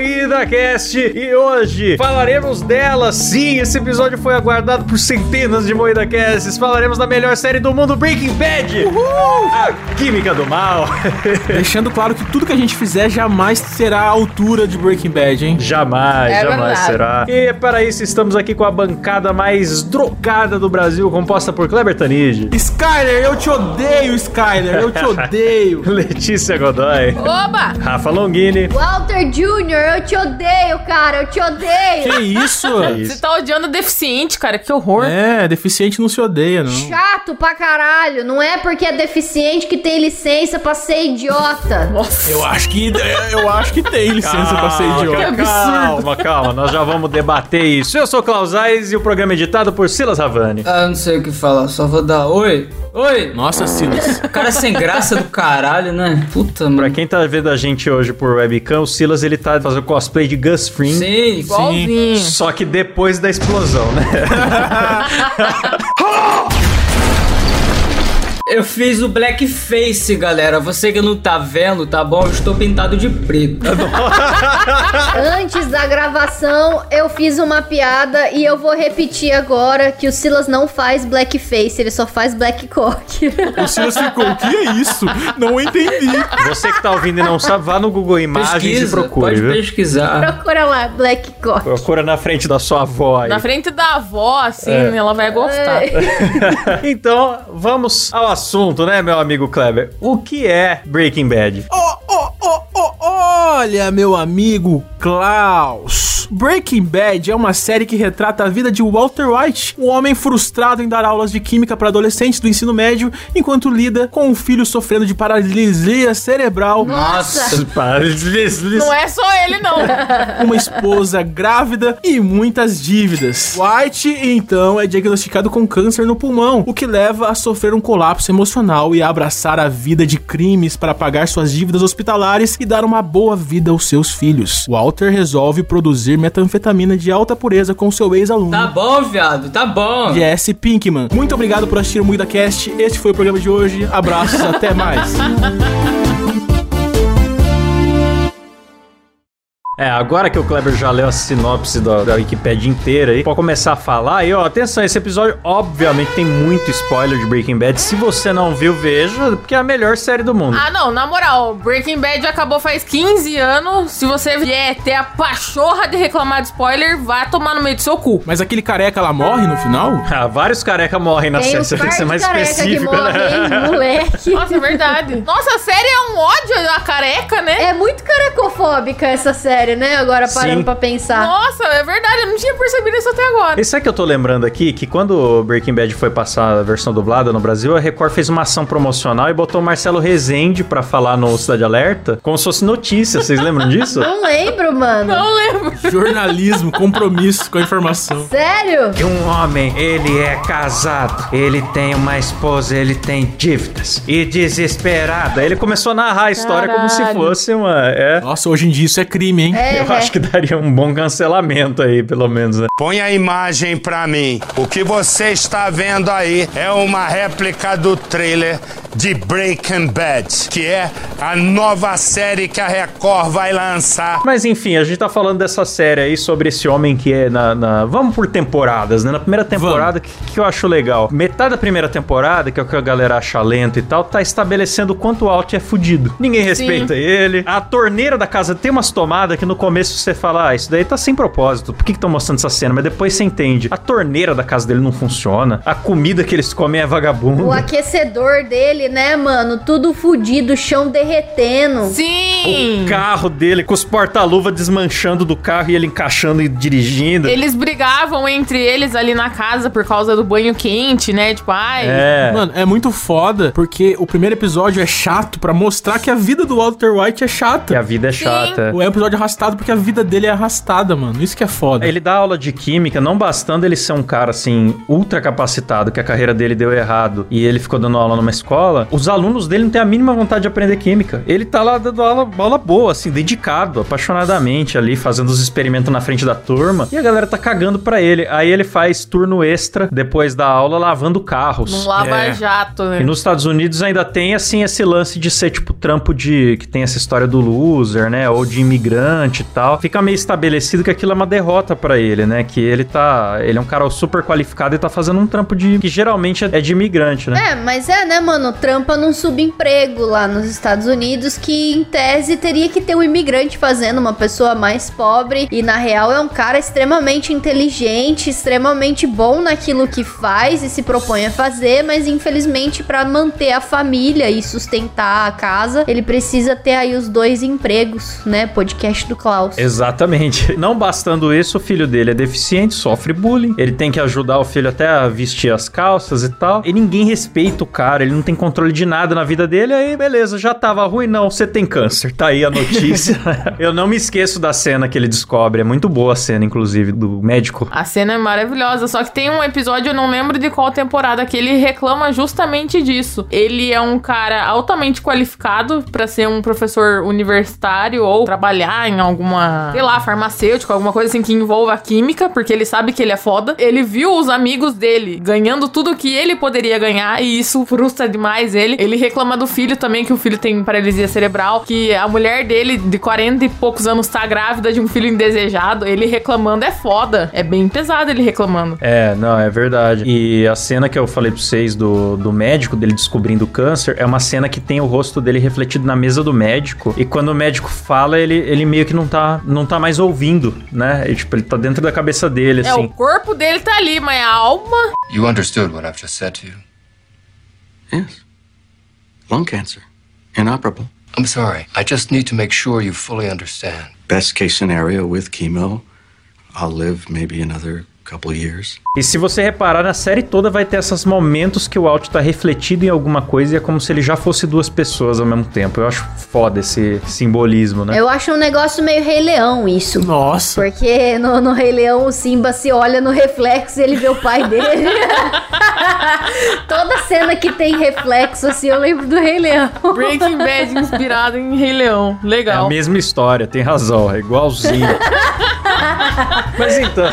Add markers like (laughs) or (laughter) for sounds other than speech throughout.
Moída Cast e hoje falaremos dela. Sim, esse episódio foi aguardado por centenas de Moída Casts. Falaremos da melhor série do mundo, Breaking Bad. Uhul! A Química do Mal. (laughs) Deixando claro que tudo que a gente fizer jamais será à altura de Breaking Bad, hein? Jamais, É jamais verdade. será. E para isso estamos aqui com a bancada mais drogada do Brasil, composta por Kleber Tanid, Skyler, eu te odeio, Skyler, eu te (laughs) odeio. Letícia Godoy, Oba! Rafa Longini. Walter Jr., eu te odeio, cara, eu te odeio. Que isso? (laughs) Você tá odiando deficiente, cara, que horror. É, deficiente não se odeia, não. Chato pra caralho. Não é porque é deficiente que tem licença pra ser idiota. Nossa. Eu acho que eu acho que tem licença pra ser Calma, idiota. Calma, calma, nós já vamos debater isso. Eu sou o Klaus Aires e o programa é editado por Silas Ravani. Ah, não sei o que falar, só vou dar oi. Oi! Nossa, Silas. O cara sem graça do caralho, né? Puta, Pra mano. quem tá vendo a gente hoje por webcam, o Silas ele tá fazendo cosplay de Gus Fring. Sim, sim. Igualzinho. Só que depois da explosão, né? (laughs) Eu fiz o blackface, galera. Você que não tá vendo, tá bom? Eu estou pintado de preto. (laughs) (laughs) Antes da gravação, eu fiz uma piada e eu vou repetir agora que o Silas não faz blackface, ele só faz black cock. O Silas ficou, o que é isso? Não entendi. Você que tá ouvindo e não sabe, vá no Google Imagens e Pesquisa, procure, pode viu? pesquisar. Procura lá, black cock. Procura na frente da sua avó aí. Na frente da avó, assim, É. ela vai gostar. (laughs) então, vamos ao assunto, né, meu amigo Kleber? O que é Breaking Bad? Oh, oh, oh, oh, olha, meu amigo Klaus. Breaking Bad é uma série que retrata a vida de Walter White, um homem frustrado em dar aulas de química para adolescentes do ensino médio, enquanto lida com um filho sofrendo de paralisia cerebral, Nossa. Não é só ele, não. (laughs) uma esposa grávida e muitas dívidas. White, então, é diagnosticado com câncer no pulmão, o que leva a sofrer um colapso emocional e a abraçar a vida de crimes para pagar suas dívidas hospitalares e dar uma boa vida aos seus filhos. Walter resolve produzir metanfetamina de alta pureza com seu ex-aluno. Tá bom, viado, tá bom. Jesse Pinkman. Muito obrigado por assistir o Muida Cast. Este foi o programa de hoje. Abraços, (laughs) até mais. É, agora que o Kleber já leu a sinopse da, da Wikipedia inteira aí, pode começar a falar. E ó, atenção, esse episódio obviamente tem muito spoiler de Breaking Bad. Se você não viu, veja, porque é a melhor série do mundo. Ah, não, na moral, Breaking Bad acabou faz 15 anos. Se você vier ter a pachorra de reclamar de spoiler, vá tomar no meio do seu cu. Mas aquele careca lá morre no final? (laughs) Ah, vários careca morrem na Tem série. Você tem que ser mais específico, morre, né? moleque. Nossa, é verdade. (laughs) Nossa, a série é um ódio a careca, né? É muito carecofóbica essa série, né? Agora parando Sim. pra pensar. Nossa, é verdade, eu não tinha percebido isso até agora. E sabe que eu tô lembrando aqui? Que quando o Breaking Bad foi passar a versão dublada no Brasil, a Record fez uma ação promocional e botou o Marcelo Rezende pra falar no Cidade Alerta, como se fosse notícia. Vocês lembram (laughs) disso? Não lembro, mano. Não lembro. Jornalismo, compromisso com a informação. Sério? Que um homem, ele é casado, ele tem uma esposa, ele tem dívidas. E desesperado. Aí ele começou a narrar a história como se Caralho. fosse uma. É. Nossa, hoje em dia isso é crime, hein? É, Eu acho que daria um bom cancelamento aí, pelo menos, né? Põe a imagem pra mim. O que você está vendo aí é uma réplica do trailer de Breaking Bad, que é a nova série que a Record vai lançar. Mas enfim, a gente tá falando dessa série aí sobre esse homem que é na. na- Vamos por temporadas, né? Na primeira temporada, que, que eu acho legal. Metade da primeira temporada, que é o que a galera acha lento e tal, tá estabelecendo o quanto o Alt é fudido. Ninguém respeita ele. A torneira da casa tem umas tomadas que no começo você fala, ah, isso daí tá sem propósito. Por que estão mostrando essa cena? Mas depois você entende. A torneira da casa dele não funciona. A comida que eles comem é vagabunda. O aquecedor dele, né, mano? Tudo fudido, chão derretendo. Sim. O carro dele com os porta-luva desmanchando do carro e ele encaixando e dirigindo. Eles brigavam entre eles ali na casa por causa do banho quente, né? Tipo, ai. É. Mano, é muito foda porque o primeiro episódio é chato pra mostrar que a vida do Walter White é Que chata. a vida é chata. O episódio arrastado porque a vida dele é arrastada, mano. Isso que é foda. Ele dá aula de química, não bastando ele ser um cara assim, ultra capacitado, que a carreira dele deu errado e ele ficou dando aula numa escola, os alunos dele não têm a mínima vontade de aprender química. Ele tá lá dando aula, aula boa, assim, dedicado, apaixonadamente ali, fazendo os experimentos na frente da turma, e a galera tá cagando pra ele. Aí ele faz turno extra depois da aula lavando carros. Num lava-jato, né? E nos Estados Unidos ainda tem, assim, esse lance de ser, tipo, trampo de... Que tem essa história do loser, né? Ou de imigrante. E tal. Fica meio estabelecido que aquilo é uma derrota pra ele, né? Que ele tá. Ele é um cara super qualificado e tá fazendo um trampo de. que geralmente é de imigrante, né? É, mas é, né, mano? Trampa num subemprego lá nos Estados Unidos que, em tese, teria que ter um imigrante fazendo uma pessoa mais pobre. E, na real, é um cara extremamente inteligente, extremamente bom naquilo que faz e se propõe a fazer, mas, infelizmente, pra manter a família e sustentar a casa, ele precisa ter aí os dois empregos, né? Podcast do Klaus. Exatamente. (laughs) Não bastando isso, o filho dele é deficiente, sofre bullying. Ele tem que ajudar o filho até a vestir as calças e tal. E ninguém respeita o cara, ele não tem controle de nada na vida dele. Aí, beleza, já tava ruim. Não, você tem câncer. Tá aí a notícia. (laughs) Eu não me esqueço da cena que ele descobre. É muito boa a cena, inclusive, do médico. A cena é maravilhosa, só que tem um episódio, eu não lembro de qual temporada, que ele reclama justamente disso. Ele é um cara altamente qualificado pra ser um professor universitário ou trabalhar em alguma, sei lá, farmacêutico, alguma coisa assim que envolva a química, porque ele sabe que ele é foda. Ele viu os amigos dele ganhando tudo que ele poderia ganhar e isso frustra demais ele. Ele reclama do filho também, que o filho tem paralisia cerebral, que a mulher dele, de 40 e poucos anos, tá grávida de um filho indesejado. Ele reclamando é foda. É bem pesado ele reclamando. É, não, é verdade. E a cena que eu falei pra vocês do, do médico, dele descobrindo o câncer, é uma cena que tem o rosto dele refletido na mesa do médico. E quando o médico fala, ele, ele meio que não tá, não tá mais ouvindo, né? E, tipo, ele tá dentro da cabeça dele, É, assim. o corpo dele tá ali, mas a alma. You understood what I've just said to you. Yes. Lung cancer. Inoperable. I'm sorry. I just need to make sure you fully understand. Best case scenario with chemo, I'll live maybe another couple of years. E se você reparar, na série toda vai ter esses momentos que o Alt tá refletido em alguma coisa e é como se ele já fosse duas pessoas ao mesmo tempo. Eu acho foda esse simbolismo, né? Eu acho um negócio meio Rei Leão isso. Nossa. Porque no, no Rei Leão o Simba se olha no reflexo e ele vê o pai dele. (laughs) Toda cena que tem reflexo, assim, eu lembro do Rei Leão. Breaking Bad inspirado em Rei Leão. É a Legal. mesma história, tem razão, é igualzinho. (laughs) Mas então.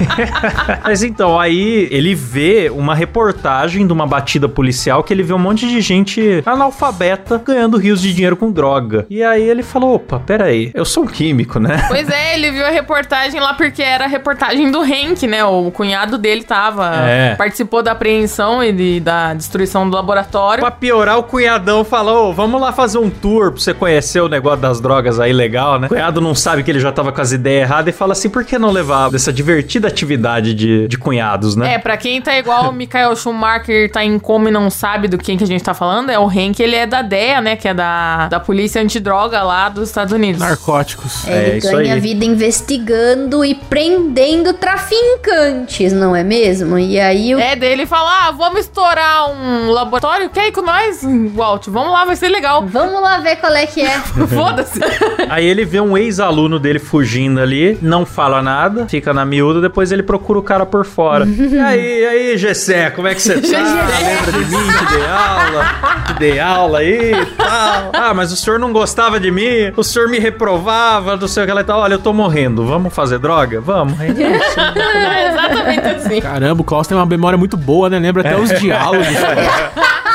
(laughs) Mas então, aí ele vê uma reportagem de uma batida policial que ele vê um monte de gente analfabeta ganhando rios de dinheiro com droga. E aí ele falou: opa, peraí, eu sou um químico, né? Pois é, ele viu a reportagem lá porque era a reportagem do Hank, né? O cunhado dele tava. É. Participou da apreensão e de- da destruição do laboratório. Pra piorar, o cunhadão falou: "Ô, vamos lá fazer um tour pra você conhecer o negócio das drogas aí legal, né? O cunhado não sabe que ele já tava com as ideias erradas e fala assim: por que não levar dessa divertida atividade de, de cunhados, né? É, pra quem tá igual o Michael Schumacher, tá em coma e não sabe do quem que a gente tá falando, é o Hank, ele é da DEA, né? Que é da, da Polícia Antidroga lá dos Estados Unidos. Narcóticos. É, Ele isso ganha aí. vida investigando e prendendo traficantes, não é mesmo? E aí o É, dele fala, ah, vamos estourar um laboratório, quer ir com nós, Walt? Vamos lá, vai ser legal. Vamos lá ver qual é que é. (laughs) Foda-se. Aí ele vê um ex-aluno dele fugindo ali, não fala nada, fica na miúda, depois ele procura o cara por fora. (laughs) e aí, e aí, Gessé, como é que você (laughs) tá? Lembra de mim? Te dei aula? Te dei aula aí e tal. Ah, mas o senhor não gostava de mim? O senhor me reprovava, não sei o que lá e tal. Olha, eu tô morrendo, vamos fazer droga? Vamos. (laughs) Aí, é exatamente assim. Caramba, o Klaus tem uma memória muito boa, né? Lembra até os diálogos.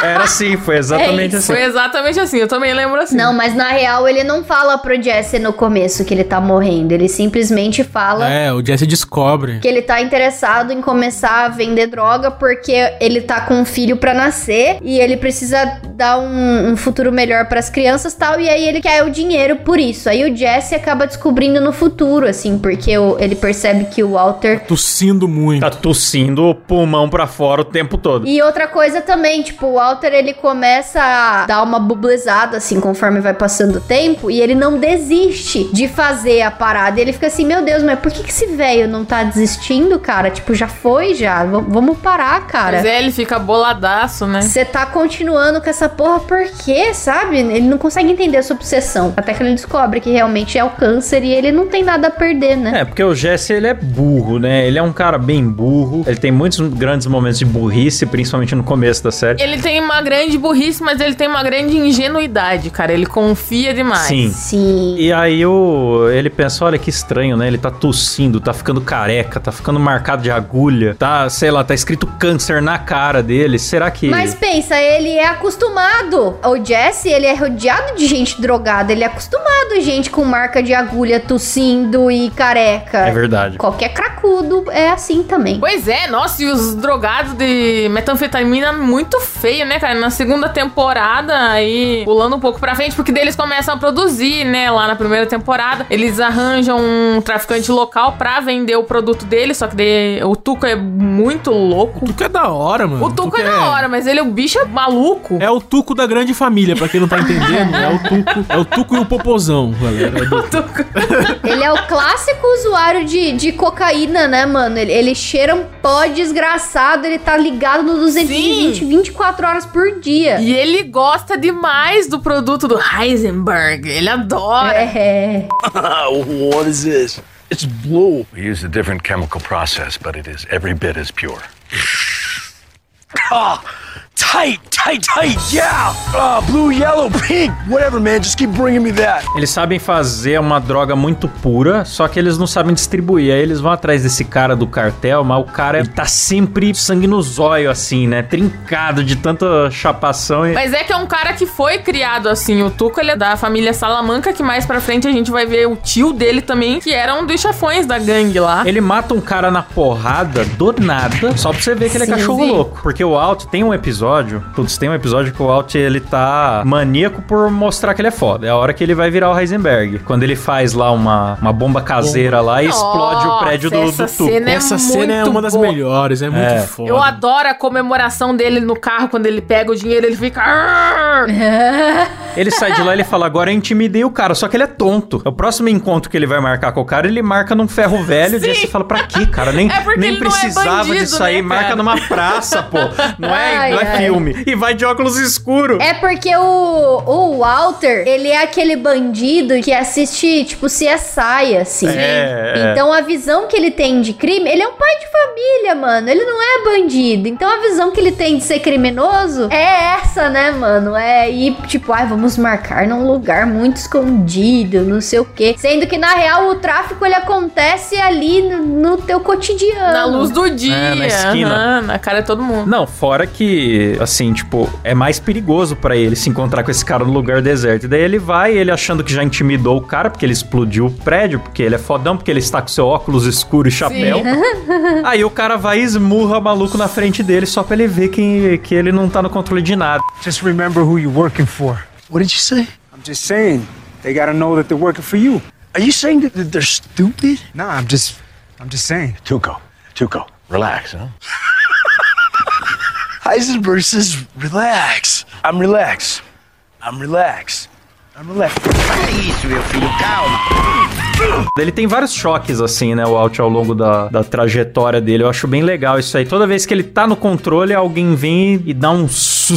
Era assim, foi exatamente É assim. Foi exatamente assim, eu também lembro assim. Não, mas na real ele não fala pro Jesse no começo que ele tá morrendo. Ele simplesmente fala é, o Jesse descobre. que ele tá interessado em começar a vender droga porque ele tá com um filho pra nascer e ele precisa dar um, um futuro melhor pras crianças e tal. E aí ele quer o dinheiro por isso. Aí o Jesse acaba descobrindo no futuro, assim, porque o- ele percebe que o Walter. Tossindo muito. Tá tossindo o pulmão pra fora o tempo todo. E outra coisa também, tipo, o Walter ele começa a dar uma bublezada assim conforme vai passando o tempo e ele não desiste de fazer a parada. E ele fica assim: Meu Deus, mas por que, que esse velho não tá desistindo, cara? Tipo, já foi, já. V- vamos parar, cara. Mas é, ele fica boladaço, né? Você tá continuando com essa porra por quê, sabe? Ele não consegue entender a sua obsessão. Até que ele descobre que realmente é o câncer e ele não tem nada a perder, né? É, porque o Jesse, ele é burro, né? Ele é um cara bem burro. Ele tem muitos grandes momentos de burrice, principalmente no começo da série. Ele tem uma grande burrice, mas ele tem uma grande ingenuidade, cara. Ele confia demais. Sim. Sim. E aí o, ele pensa, olha que estranho, né? Ele tá tossindo, tá ficando careca, tá ficando marcado de agulha, tá, sei lá, tá escrito câncer na cara dele. Será que... Mas pensa, ele é acostumado. O Jesse, ele é rodeado de gente drogada. Ele é acostumado gente com marca de agulha tossindo e careca. É verdade. Qualquer cracudo é assim também. Pois é, nossa, e os drogados de metanfetamina muito feio, né, cara? Na segunda temporada, aí pulando um pouco pra frente, porque daí eles começam a produzir, né, lá na primeira temporada. Eles arranjam um traficante local pra vender o produto dele, só que daí o Tuco é muito louco. O Tuco é da hora, mano. O Tuco é da hora, mas ele, o bicho é maluco. É o Tuco da grande família, pra quem não tá entendendo. É o Tuco, é o Tuco e o Popozão, galera. É (laughs) O Tuco. Ele é o clássico usuário de, de cocaína, né, mano? Ele, ele cheira um pó desgraçado, ele tá ligado no 220 24 horas por dia. E ele gosta demais do produto do Heisenberg. Ele adora. É. (laughs) what is this? It's blue. We use a different chemical process, but it is every bit as pure. Ah, tight, tight, tight. Yeah. Ah, blue, yellow, pink. Whatever, man. Just keep bringing me that. Eles sabem fazer uma droga muito pura, só que eles não sabem distribuir. Aí eles vão atrás desse cara do cartel, mas o cara ele tá sempre sangue no zóio, assim, né? Trincado de tanta chapação. E... Mas é que é um cara que foi criado assim. O Tuco, ele é da família Salamanca, que mais pra frente a gente vai ver o tio dele também, que era um dos chefões da gangue lá. Ele mata um cara na porrada do nada, só pra você ver que ele é Sim, cachorro sim. louco. Porque o Alt tem um episódio, putz, tem um episódio que o Alt ele tá maníaco por mostrar que ele é foda. É a hora que ele vai virar o Heisenberg. Quando ele faz lá uma, uma bomba caseira lá e explode o prédio do, Nossa, do cena é Essa cena é muito uma das boa. melhores, é muito É. foda. Eu adoro a comemoração dele no carro quando ele pega o dinheiro, ele fica. (laughs) Ele sai de lá e ele fala, agora eu intimidei o cara, só que ele é tonto. O próximo encontro que ele vai marcar com o cara, ele marca num ferro velho, e aí você fala, pra quê, cara? Nem, (laughs) É nem é precisava bandido, disso aí, né, marca numa praça, pô. Não é, Ai, não é ai. Filme. E vai de óculos escuros. É porque o, o Walter, ele é aquele bandido que assiste, tipo, CSI, assim. É, é. Então a visão que ele tem de crime, ele é um pai de família, mano. Ele não é bandido. Então a visão que ele tem de ser criminoso é essa, né, mano? É ir, tipo, ai, vamos marcar num lugar muito escondido, não sei o quê. Sendo que, na real, o tráfico, ele acontece ali no, no teu cotidiano. Na luz do dia. É, na esquina. aham, na cara de todo mundo. Não, fora que, assim, tipo, é mais perigoso pra ele se encontrar com esse cara no lugar deserto. E daí ele vai, ele achando que já intimidou o cara, porque ele explodiu o prédio, porque ele é fodão, porque ele está com seu óculos escuro e chapéu. (laughs) Aí o cara vai e esmurra o maluco na frente dele só pra ele ver que, que ele não tá no controle de nada. Just remember who you're working for. What did you say? I'm just saying, they gotta know that they're working for you. Are you saying that, that they're stupid? Nah, I'm just, I'm just saying. Tuco, Tuco, relax, huh? Heisenberg says, relax. I'm relaxed. I'm relaxed. I'm relaxed. Isso, meu filho, calma. Ele tem vários choques, assim, né, o Alt ao longo da, da trajetória dele. Eu acho bem legal isso aí. Toda vez que ele tá no controle, alguém vem e dá um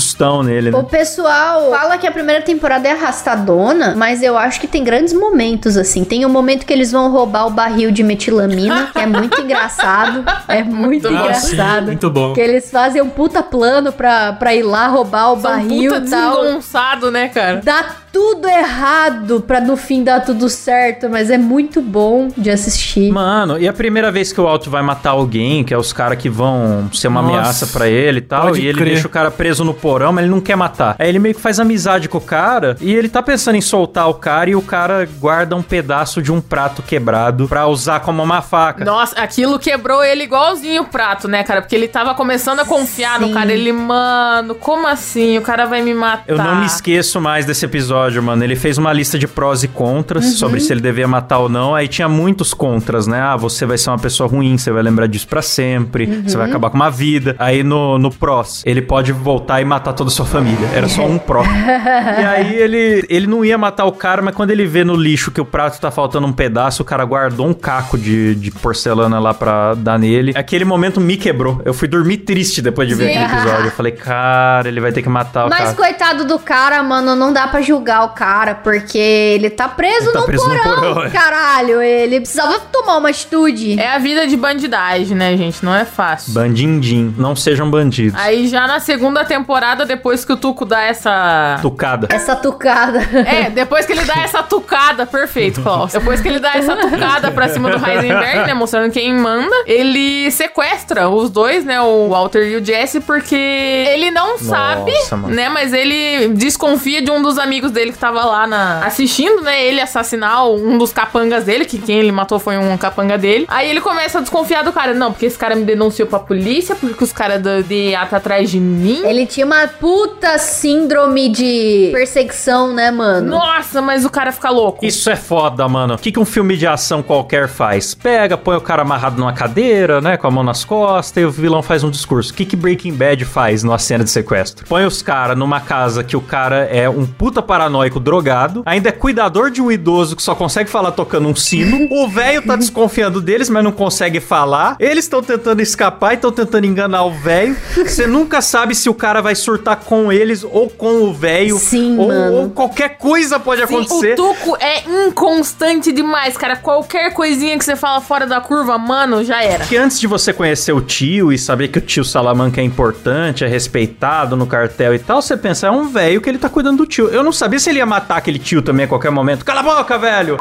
sustão nele, O né? pessoal fala que a primeira temporada é arrastadona, mas eu acho que tem grandes momentos, assim. Tem um momento que eles vão roubar o barril de metilamina, que é muito (laughs) engraçado. É muito Ah, engraçado. sim, muito bom. Que eles fazem um puta plano pra, pra ir lá roubar o São barril puta e tal. desengonçado, né, cara? Dá tudo errado pra no fim dar tudo certo, mas é muito bom de assistir. Mano, e a primeira vez que o Alto vai matar alguém, que é os caras que vão ser uma Nossa, ameaça pra ele e tal, e ele crer. deixa o cara preso no porão, mas ele não quer matar. Aí ele meio que faz amizade com o cara, e ele tá pensando em soltar o cara, e o cara guarda um pedaço de um prato quebrado pra usar como uma faca. Nossa, aquilo quebrou ele igualzinho o prato, né, cara? Porque ele tava começando a confiar no Sim. cara. Ele, mano, como assim? O cara vai me matar. Eu não me esqueço mais desse episódio, mano. Ele fez uma lista de prós e contras Uhum. sobre se ele devia matar ou não. Aí tinha muitos contras, né? Ah, você vai ser uma pessoa ruim, você vai lembrar disso pra sempre, você Uhum. vai acabar com uma vida. Aí no, no prós, ele pode voltar e matar toda a sua família. Era só um pró. (laughs) e aí ele, ele não ia matar o cara, mas quando ele vê no lixo que o prato tá faltando um pedaço, o cara guardou um caco de, de porcelana lá pra dar nele. Aquele momento me quebrou. Eu fui dormir triste depois de ver Sim. aquele episódio. Eu falei, cara, ele vai ter que matar o Mas cara. coitado do cara, mano, não dá pra julgar julgar o cara, porque ele tá preso, Ele tá num, preso porão, porão, é. Caralho, ele precisava tomar uma atitude. É a vida de bandidagem, né, gente? Não é fácil. Bandindim, não sejam bandidos. Aí já na segunda temporada, depois que o Tuco dá essa. Tucada. Essa tucada. É, depois que ele dá essa tucada, perfeito, Klaus. Depois que ele dá essa tucada pra cima do Heisenberg, né, mostrando quem manda, ele sequestra os dois, né, o Walter e o Jesse, porque ele não sabe, mano. né, mas ele desconfia de um dos amigos dele que tava lá na assistindo, né, ele assassinar um dos capangas dele, que quem ele matou foi um capanga dele. Aí ele começa a desconfiar do cara. Não, porque esse cara me denunciou pra polícia, porque os caras do DEA tá atrás de mim. Ele tinha uma puta síndrome de perseguição, né, mano? Nossa, mas o cara fica louco. Isso é foda, mano. O que, que um filme de ação qualquer faz? Pega, põe o cara amarrado numa cadeira, né? Com a mão nas costas e o vilão faz um discurso. O que, que Breaking Bad faz numa cena de sequestro? Põe os caras numa casa que o cara é um puta paranoico drogado, ainda é cuidador de um idoso que só consegue falar tocando um sino. O velho tá desconfiando deles, mas não consegue falar. Eles estão tentando escapar e estão tentando enganar o velho. Você nunca sabe se o cara vai surtar com eles ou com o velho. Sim, ou, mano. ou qualquer coisa pode Sim, acontecer. o Tuco é inconstante demais, cara. Qualquer coisinha que você fala fora da curva, mano, já era. Que antes de você conhecer o tio e saber que o tio Salamanca é importante, é respeitado no cartel e tal, você pensa, é um velho que ele tá cuidando do tio. Eu não sabia se ele ia matar aquele tio também a qualquer momento. Cala a boca, velho!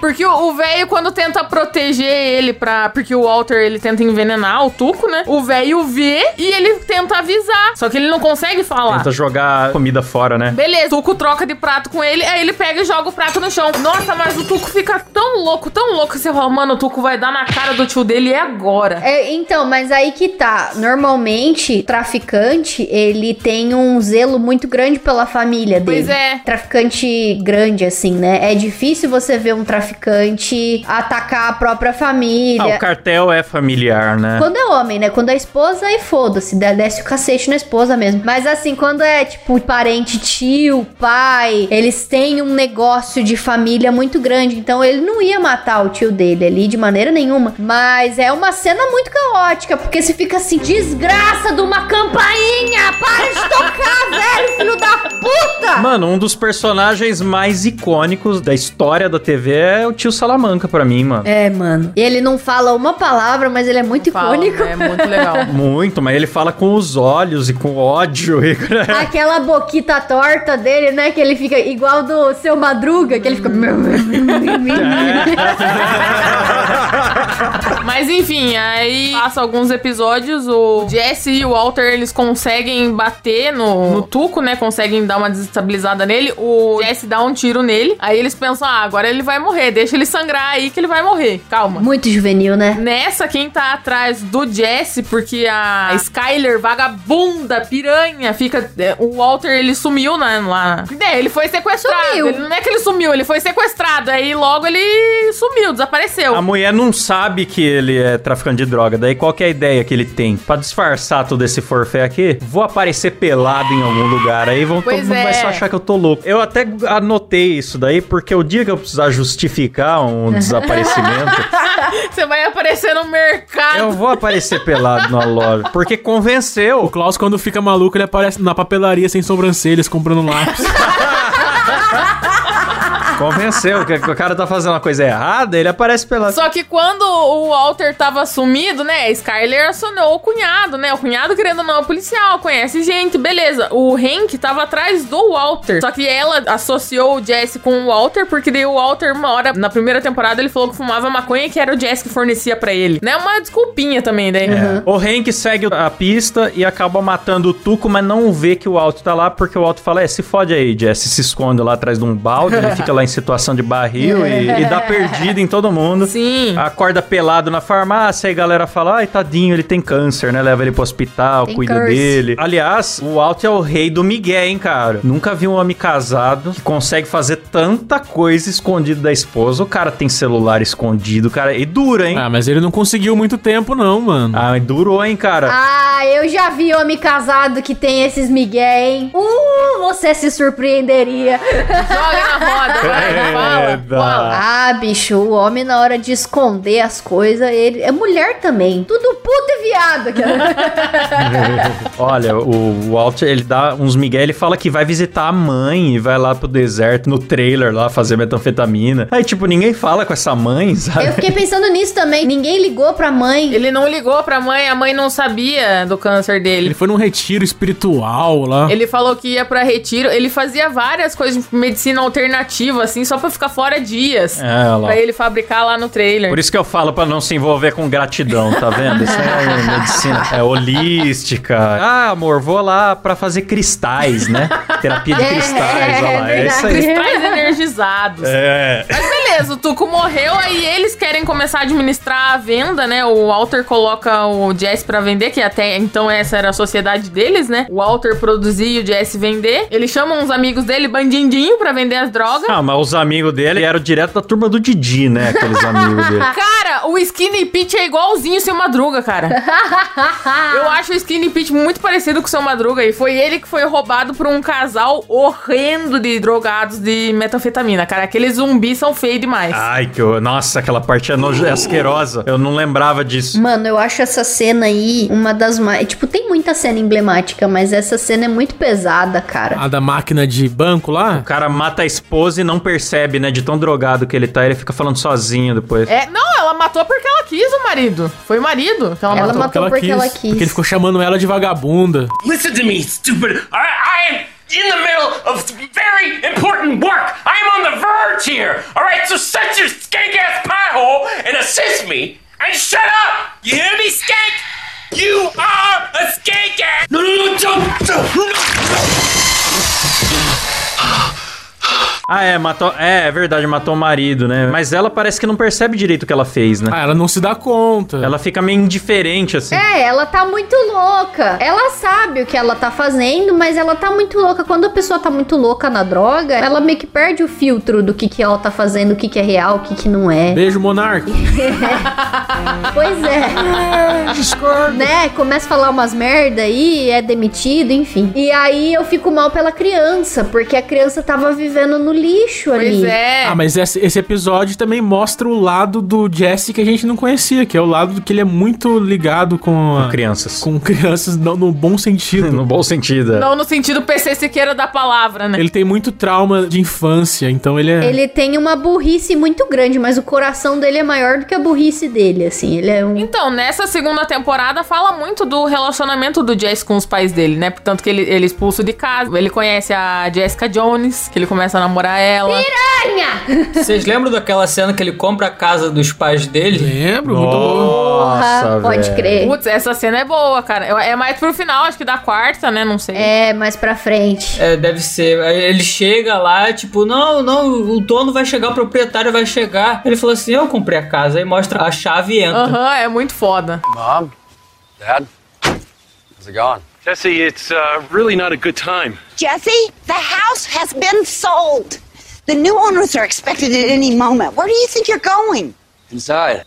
Porque o velho, quando tenta proteger ele pra. Porque o Walter ele tenta envenenar o Tuco, né? O velho vê e ele tenta avisar. Só que ele não consegue falar. Tenta jogar comida fora, né? Beleza, o Tuco troca de prato com ele, aí ele pega e joga o prato no chão. Nossa, mas o Tuco fica tão louco, tão louco que você fala, mano, o Tuco vai dar na cara do tio dele e é agora. É, então, mas aí que tá. Normalmente, traficante, ele tem um zelo muito grande pela família dele. Pois é. Traficante grande, assim, né? É difícil você ver um traficante atacar a própria Ah, família. o cartel é familiar, né? Quando é homem, né? Quando é esposa, aí foda-se, desce o cacete na esposa mesmo. Mas assim, quando é tipo parente, tio, pai, eles têm um negócio de família muito grande. Então ele não ia matar o tio dele ali de maneira nenhuma. Mas é uma cena muito caótica, porque você fica assim: desgraça de uma campainha! Para de tocar, (laughs) velho, filho da puta! Mano, um dos personagens mais icônicos da história da TV é o tio Salamanca pra mim, mano. É, mano. Ele não fala uma palavra, mas ele é muito Fala, icônico. É muito legal. (laughs) Muito, mas ele fala com os olhos e com ódio. E... (laughs) Aquela boquita torta dele, né? Que ele fica igual do seu Madruga, que ele fica. (laughs) Mas enfim, aí passa alguns episódios, o Jesse e o Walter, eles conseguem bater no, no Tuco, né? Conseguem dar uma desestabilizada nele. O Jesse dá um tiro nele. Aí eles pensam, ah, agora ele vai morrer. Deixa ele sangrar aí que ele vai morrer. Calma. Muito juvenil, né? Nessa, quem tá atrás do Jesse, porque a Skyler, vagabunda, piranha, fica. é, O Walter, ele sumiu né, lá. É, ele foi sequestrado. Sumiu. Ele, não é que ele sumiu, ele foi sequestrado. Aí logo ele sumiu, desapareceu. A mulher não sabe que ele é traficante de droga. Daí qual que é a ideia que ele tem? Pra disfarçar todo esse forfé aqui, vou aparecer pelado em algum lugar. Aí vão, todo mundo vai é. só achar que eu tô louco. Eu até anotei isso daí, porque o dia que eu precisar justificar um (laughs) desaparecimento, Você vai aparecer no mercado. eu vou aparecer pelado na loja. Porque O convenceu. Klaus, quando fica maluco, ele aparece na papelaria sem sobrancelhas, comprando lápis. (laughs) Convenceu que o cara tá fazendo uma coisa errada, ele aparece pelado. Só que quando o Walter tava sumido, né? A Skyler acionou o cunhado, né? O cunhado, querendo ou não, é policial, conhece gente, beleza. O Hank tava atrás do Walter. Só que ela associou o Jesse com o Walter, porque daí o Walter, uma hora, na primeira temporada, ele falou que fumava maconha e que era o Jesse que fornecia pra ele. Né? Uma desculpinha também, daí. O Hank segue a pista e acaba matando o Tuco, mas não vê que o Alto tá lá, porque o Alto fala: É, se fode aí, Jesse. Se esconde lá atrás de um balde, ele fica lá em situação de barril e, e dá perdido em todo mundo. Sim. Acorda pelado na farmácia e a galera fala: Ai, tadinho, ele tem câncer, né? Leva ele pro hospital, Tem cuida curse. dele. Aliás, o Alto é o rei do Miguel, hein, cara? Nunca vi um homem casado que consegue fazer tanta coisa escondido da esposa. O cara tem celular escondido, cara. E dura, hein? ah, mas ele não conseguiu muito tempo, não, mano. Ah, mas durou, hein, cara? Ah, eu já vi homem casado que tem esses migué, hein? Uh, você se surpreenderia. Joga na roda, (laughs) Fala, fala. Ah, bicho, o homem na hora de esconder as coisas, ele é mulher também. Tudo puto e viado. (laughs) Olha, o Walt, ele dá uns migué, ele fala que vai visitar a mãe e vai lá pro deserto, no trailer lá, fazer metanfetamina. Aí, tipo, ninguém fala com essa mãe, (laughs) sabe? Eu fiquei pensando nisso também. Ninguém ligou pra mãe. Ele não ligou pra mãe, a mãe não sabia do câncer Ele dele. foi num retiro espiritual lá. Ele falou que ia pra retiro, ele fazia várias coisas de medicina alternativa, assim, só pra ficar fora dias. É. Pra ele fabricar lá no trailer. Por isso que eu falo pra não se envolver com gratidão, tá vendo? Isso é (laughs) medicina, é holística. Ah, amor, vou lá pra fazer cristais, né? Terapia de É, cristais, olha lá. É é isso aí. Cristais energizados. É. Mas beleza, o Tuco morreu, aí eles querem começar a administrar a venda, né? O Walter coloca o Jesse pra vender, que até então essa era a sociedade deles, né? O Walter produzir e o Jesse vender. Ele chama uns amigos dele, bandindinho, pra vender as drogas. Ah, mas os amigos dele eram direto da turma do Didi, né? Aqueles amigos dele. (laughs) Cara, o Skinny Pete é igualzinho o seu Madruga, cara. (laughs) Eu acho o Skinny Pete muito parecido com o seu Madruga. E foi ele que foi roubado por um casal horrendo de drogados de metanfetamina, cara. Aqueles zumbis são feios demais. Ai, que eu... Nossa, aquela parte é, noje- é asquerosa. Eu não lembrava disso. Mano, eu acho essa cena aí uma das mais. Tipo, tem muita cena emblemática, mas essa cena é muito pesada, cara. A da máquina de banco lá. O cara mata a esposa e não percebe, né? De tão drogado que ele tá, ele fica falando sozinho depois. É, não, ela matou porque ela quis o marido. Foi o marido que ela, Ela matou. matou porque ela quis. Porque ele ficou chamando ela de vagabunda. Listen to me, stupid. I, I am in the middle of very important work. I am on the verge here. All right, so shut your skank ass pie hole and assist me and shut up. You hear me, skank? You are a skank ass. No, no, no, don't, don't, no. Ah, é, matou. É, é verdade, matou o marido, né? Mas ela parece que não percebe direito o que ela fez, né? Ah, ela não se dá conta. Ela fica meio indiferente, assim. É, ela tá muito louca. Ela sabe o que ela tá fazendo, mas ela tá muito louca. Quando a pessoa tá muito louca na droga, ela meio que perde o filtro do que, que ela tá fazendo, o que, que é real, o que, que não é. Beijo, Monark. (laughs) Pois é. né? Começa a falar umas merda aí, é demitido, enfim. E aí eu fico mal pela criança, porque a criança tava vivendo no lixo ali. Pois é. Ah, mas esse, esse episódio também mostra o lado do Jesse que a gente não conhecia, que é o lado que ele é muito ligado com, a- Com crianças. com crianças no, no bom sentido. (laughs) No bom sentido. é. Não no sentido PC Siqueira da palavra, né? Ele tem muito trauma de infância, então ele é. Ele tem uma burrice muito grande, mas o coração dele é maior do que a burrice dele, assim. Ele é um. Então, nessa segunda temporada fala muito do relacionamento do Jesse com os pais dele, né? Portanto que ele, ele é expulso de casa, ele conhece a Jessica Jones, que ele começa a namorar ela. Piranha! Vocês lembram daquela cena que ele compra a casa dos pais dele? Lembro, muito bom. Nossa, Porra, pode velho. crer. Putz, essa cena é boa, cara. É mais pro final, acho que da quarta, né? Não sei. É, mais pra frente. É, deve ser. Aí Ele chega lá, tipo, não, não, o dono vai chegar, o proprietário vai chegar. Ele falou assim: eu comprei a casa. Aí mostra a chave e entra. Aham, é muito foda. Mom? Dad? How's it going? Jesse, it's uh, really not a good time. Jesse, the house has been sold. The new owners are expected at any moment. Where do you think you're going? Inside.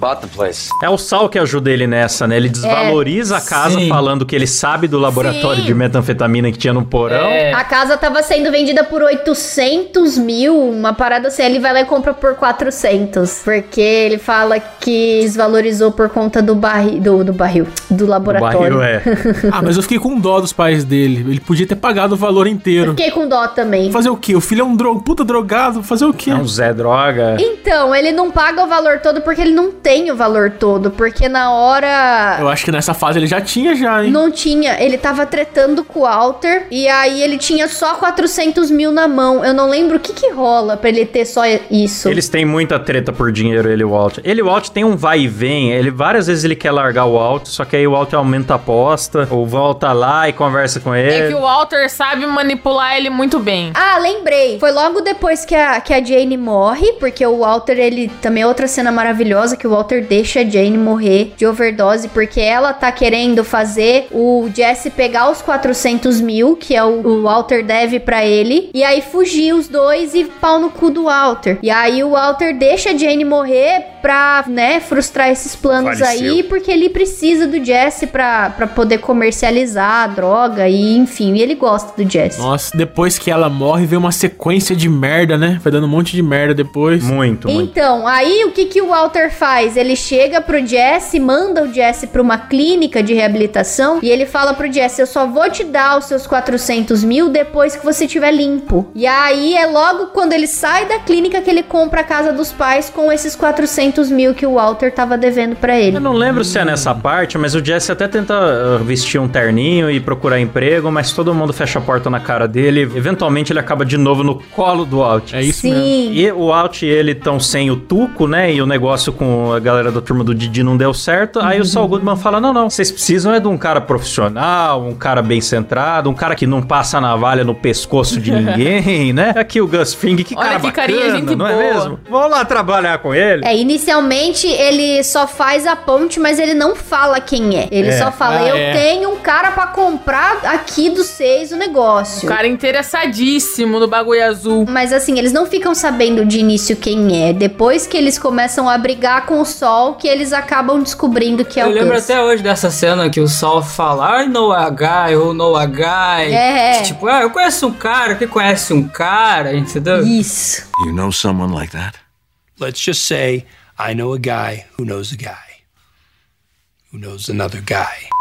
Bought the place. É o Sal que ajuda ele nessa, né? Ele desvaloriza a casa Sim. falando que ele sabe do laboratório Sim. de metanfetamina que tinha no porão. É. A casa tava sendo vendida por 800 mil, uma parada assim. Ele vai lá e compra por 400. Porque ele fala que desvalorizou por conta do barril. Do, do barril. Do laboratório. barril é. (laughs) Ah, mas eu fiquei com dó dos pais dele. Ele podia ter pagado o valor inteiro. Fiquei com dó também. Fazer o quê? O filho é um dro... puta drogado. Fazer o quê? É um Zé Droga. Então, ele não paga o valor todo porque ele não tem o valor todo. Porque na hora. Eu acho que nessa fase ele já tinha já, hein? Não tinha, ele tava tretando com o Walter e aí ele tinha só 400 mil na mão. Eu não lembro o que que rola pra ele ter só isso. Eles têm muita treta por dinheiro, ele e o Walt. Ele e o Walt tem um vai e vem. Ele várias vezes ele quer largar o Walt, só que aí o Walt aumenta a aposta. O volta lá e conversa com É ele. que o Walter sabe manipular ele muito bem. Ah, lembrei. Foi logo depois que a, que a Jane morre, porque o Walter, ele também é outra cena maravilhosa que o Walter deixa Jane morrer de overdose porque ela tá querendo fazer o Jesse pegar os 400 mil, que é o, o Walter deve pra ele, e aí fugir os dois e pau no cu do Walter. E aí o Walter deixa Jane morrer pra, né, frustrar esses planos Faleceu. aí, porque ele precisa do Jesse pra, pra poder comercializar a droga e, enfim, ele gosta do Jesse. Nossa, depois que ela morre, vem uma sequência de merda, né? Vai dando um monte de merda depois. Muito, muito. Então, aí o que que o Walter faz? Ele chega pro Jesse, manda o Jesse pra uma clínica de reabilitação e ele fala pro Jesse: Eu só vou te dar os seus 400 mil depois que você estiver limpo. E aí é logo quando ele sai da clínica que ele compra a casa dos pais com esses 400 mil que o Walter tava devendo pra ele. Eu não lembro se é nessa parte, mas o Jesse até tenta uh, vestir um terninho e procurar emprego, mas todo mundo fecha a porta na cara dele. Eventualmente ele acaba de novo no colo do Alt. É isso Sim. mesmo. E o Alt e ele estão sem o Tuco, né? E o negócio com a galera da turma do Didi não deu certo. Aí o Saul Goodman fala: não, não, vocês precisam é de um cara profissional, um cara bem centrado, um cara que não passa a navalha no pescoço de (laughs) ninguém, né? Aqui o Gus Fring, que Olha cara que carinha, bacana, gente não é boa. mesmo? Vamos lá trabalhar com ele. É, inicialmente ele só faz a ponte, mas ele não fala quem é. Ele É. só fala: Ah, Eu é. tenho um cara pra comprar aqui dos seis o negócio. O cara interessadíssimo no bagulho azul. Mas assim, eles não ficam sabendo de início quem é. Depois que eles começam a brigar com o sol, que eles acabam descobrindo que é Eu o lembro Gus. até hoje dessa cena que o Sol fala I know a guy, who know a guy. É. Tipo, ah, eu conheço um cara que conhece um cara, entendeu? Isso. You know someone like that? Let's just say I know a guy who knows a guy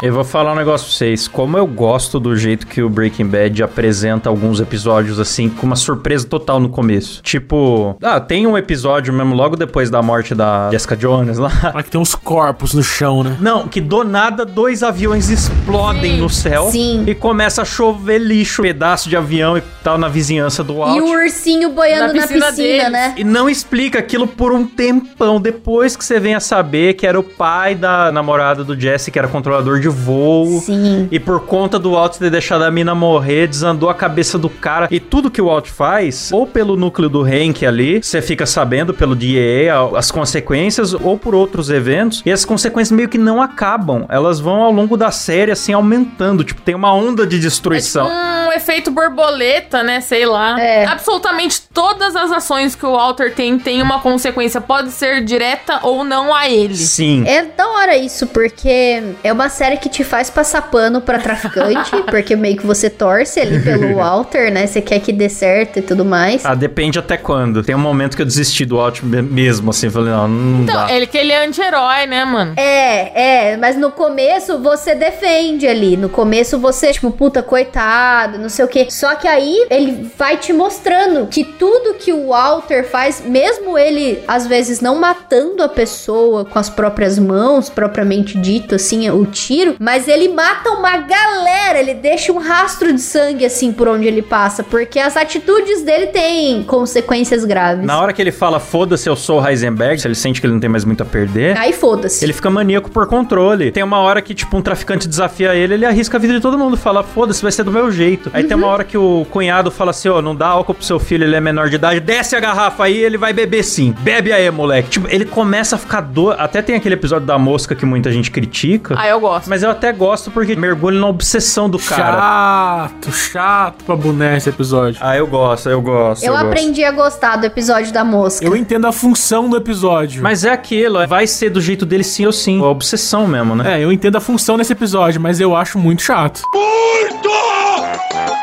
Eu vou falar um negócio pra vocês. Como eu gosto do jeito que o Breaking Bad apresenta alguns episódios assim, com uma surpresa total no começo. Tipo, ah, tem um episódio mesmo logo depois da morte da Jessica Jones lá. Olha que tem uns corpos no chão, né? Não, que do nada dois aviões explodem Sim. no céu Sim. e começa a chover lixo, pedaço de avião e tal na vizinhança do E Alt. o ursinho boiando Na na piscina piscina, né? E não explica aquilo por um tempão. Depois que você vem a saber que era o pai da namorada do Jesse, que era controlador de voo. Sim. E por conta do Walt ter deixado a mina morrer, desandou a cabeça do cara. E tudo que o Walt faz, ou pelo núcleo do Hank ali, você fica sabendo pelo DEA as consequências, ou por outros eventos. E as consequências meio que não acabam. Elas vão ao longo da série, assim, aumentando. Tipo, tem uma onda de destruição. Um efeito borboleta, né? Sei lá. É. Absolutamente todas as ações que o Walter tem tem uma consequência. Pode ser direta ou não a ele. Sim. É da hora isso, porque é uma série que te faz passar pano pra traficante, (laughs) porque meio que você torce ali pelo (laughs) Walter, né? Você quer que dê certo e tudo mais. Ah, depende até quando. Tem um momento que eu desisti do Walt me- mesmo, assim. Falei, não, não Então, dá. ele que ele é anti-herói, né, mano? É, é, mas no começo você defende ali. No começo você, tipo, puta, coitado, não sei o quê. Só que aí ele vai te mostrando que tudo que o Walter faz, mesmo ele às vezes não matando a pessoa com as próprias mãos, propriamente dito, assim, o tiro, mas ele mata uma galera, ele deixa um rastro de sangue, assim, por onde ele passa, porque as atitudes dele têm consequências graves. Na hora que ele fala, foda-se, eu sou o Heisenberg, se ele sente que ele não tem mais muito a perder. Aí foda-se. Ele fica maníaco por controle. Tem uma hora que, tipo, um traficante desafia ele, ele arrisca a vida de todo mundo. Fala, foda-se, vai ser do meu jeito. Aí tem uma hora que o cunhado fala assim, ó, não dá álcool pro seu filho, ele é menor de idade. Desce a garrafa aí, ele vai beber sim. Bebe aí, moleque. Tipo, ele começa a ficar doido. Até tem aquele episódio da mosca que muita gente critica. Ah, eu gosto. Mas eu até gosto porque mergulho na obsessão do cara. Chato, chato pra boné esse episódio. Ah, eu gosto, eu gosto. Eu gosto. aprendi a gostar do episódio da mosca. Eu entendo a função do episódio. Mas é aquilo, vai ser do jeito dele sim ou sim. A obsessão mesmo, né? É, eu entendo a função desse episódio, mas eu acho muito chato.